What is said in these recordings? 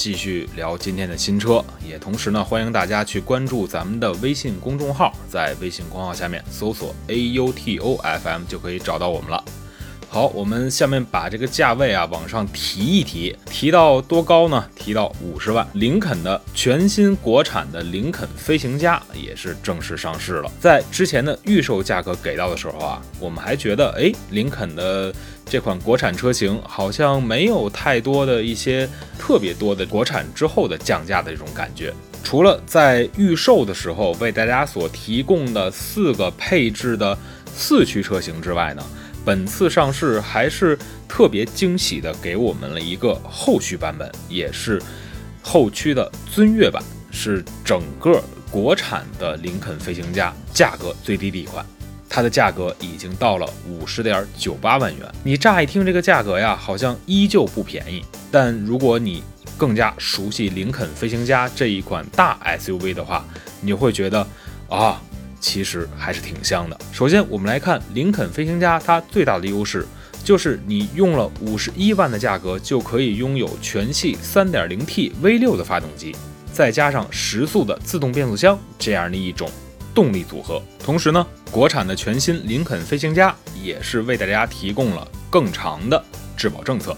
继续聊今天的新车，也同时呢，欢迎大家去关注咱们的微信公众号，在微信公号下面搜索 A U T O F M 就可以找到我们了。好，我们下面把这个价位啊往上提一提，提到多高呢？提到五十万。林肯的全新国产的林肯飞行家也是正式上市了。在之前的预售价格给到的时候啊，我们还觉得，哎，林肯的这款国产车型好像没有太多的一些特别多的国产之后的降价的这种感觉。除了在预售的时候为大家所提供的四个配置的四驱车型之外呢，本次上市还是特别惊喜的给我们了一个后驱版本，也是后驱的尊越版，是整个国产的林肯飞行家价格最低的一款。它的价格已经到了五十点九八万元。你乍一听这个价格呀，好像依旧不便宜。但如果你更加熟悉林肯飞行家这一款大 SUV 的话，你会觉得啊，其实还是挺香的。首先，我们来看林肯飞行家，它最大的优势就是你用了五十一万的价格就可以拥有全系 3.0T V6 的发动机，再加上十速的自动变速箱这样的一种动力组合。同时呢，国产的全新林肯飞行家也是为大家提供了更长的质保政策。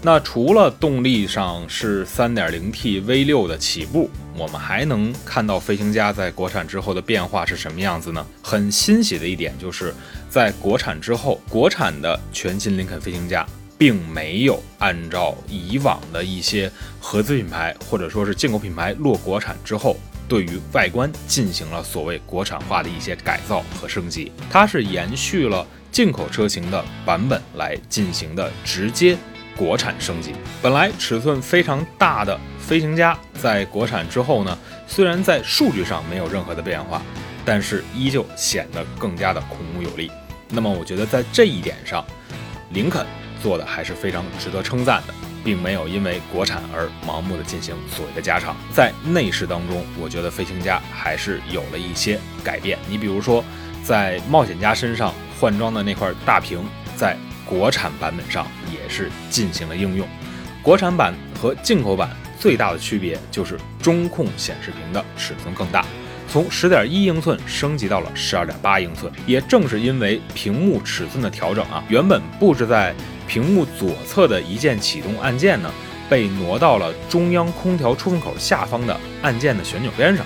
那除了动力上是 3.0T V6 的起步，我们还能看到飞行家在国产之后的变化是什么样子呢？很欣喜的一点就是在国产之后，国产的全新林肯飞行家并没有按照以往的一些合资品牌或者说是进口品牌落国产之后，对于外观进行了所谓国产化的一些改造和升级，它是延续了进口车型的版本来进行的直接。国产升级，本来尺寸非常大的飞行家，在国产之后呢，虽然在数据上没有任何的变化，但是依旧显得更加的孔武有力。那么我觉得在这一点上，林肯做的还是非常值得称赞的，并没有因为国产而盲目的进行所谓的加长。在内饰当中，我觉得飞行家还是有了一些改变。你比如说，在冒险家身上换装的那块大屏，在国产版本上也是进行了应用，国产版和进口版最大的区别就是中控显示屏的尺寸更大，从十点一英寸升级到了十二点八英寸。也正是因为屏幕尺寸的调整啊，原本布置在屏幕左侧的一键启动按键呢，被挪到了中央空调出风口下方的按键的旋钮边上。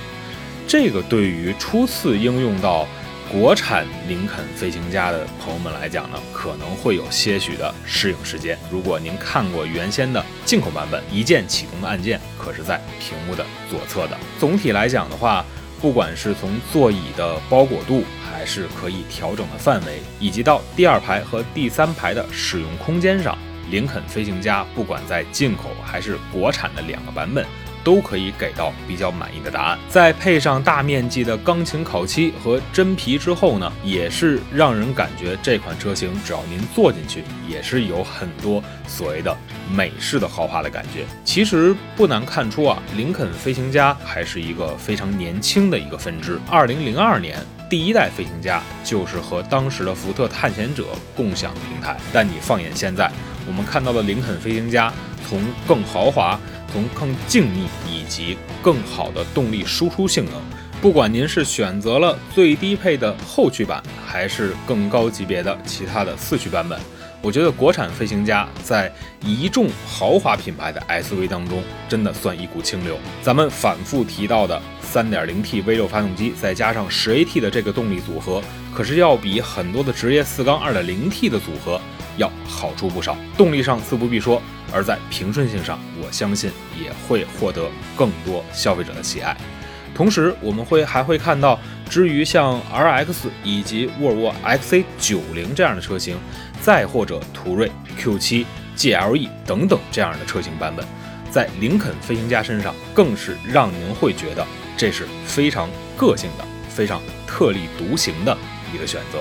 这个对于初次应用到国产林肯飞行家的朋友们来讲呢，可能会有些许的适应时间。如果您看过原先的进口版本，一键启动的按键可是在屏幕的左侧的。总体来讲的话，不管是从座椅的包裹度，还是可以调整的范围，以及到第二排和第三排的使用空间上，林肯飞行家不管在进口还是国产的两个版本。都可以给到比较满意的答案。再配上大面积的钢琴烤漆和真皮之后呢，也是让人感觉这款车型只要您坐进去，也是有很多所谓的美式的豪华的感觉。其实不难看出啊，林肯飞行家还是一个非常年轻的一个分支。二零零二年第一代飞行家就是和当时的福特探险者共享平台，但你放眼现在，我们看到的林肯飞行家从更豪华。从更静谧以及更好的动力输出性能，不管您是选择了最低配的后驱版，还是更高级别的其他的四驱版本，我觉得国产飞行家在一众豪华品牌的 SUV 当中，真的算一股清流。咱们反复提到的 3.0T V6 发动机，再加上 10AT 的这个动力组合，可是要比很多的职业四缸 2.0T 的组合要好出不少。动力上自不必说。而在平顺性上，我相信也会获得更多消费者的喜爱。同时，我们会还会看到，至于像 RX 以及沃尔沃 XC90 这样的车型，再或者途锐 Q7、GLE 等等这样的车型版本，在林肯飞行家身上，更是让您会觉得这是非常个性的、非常特立独行的一个选择。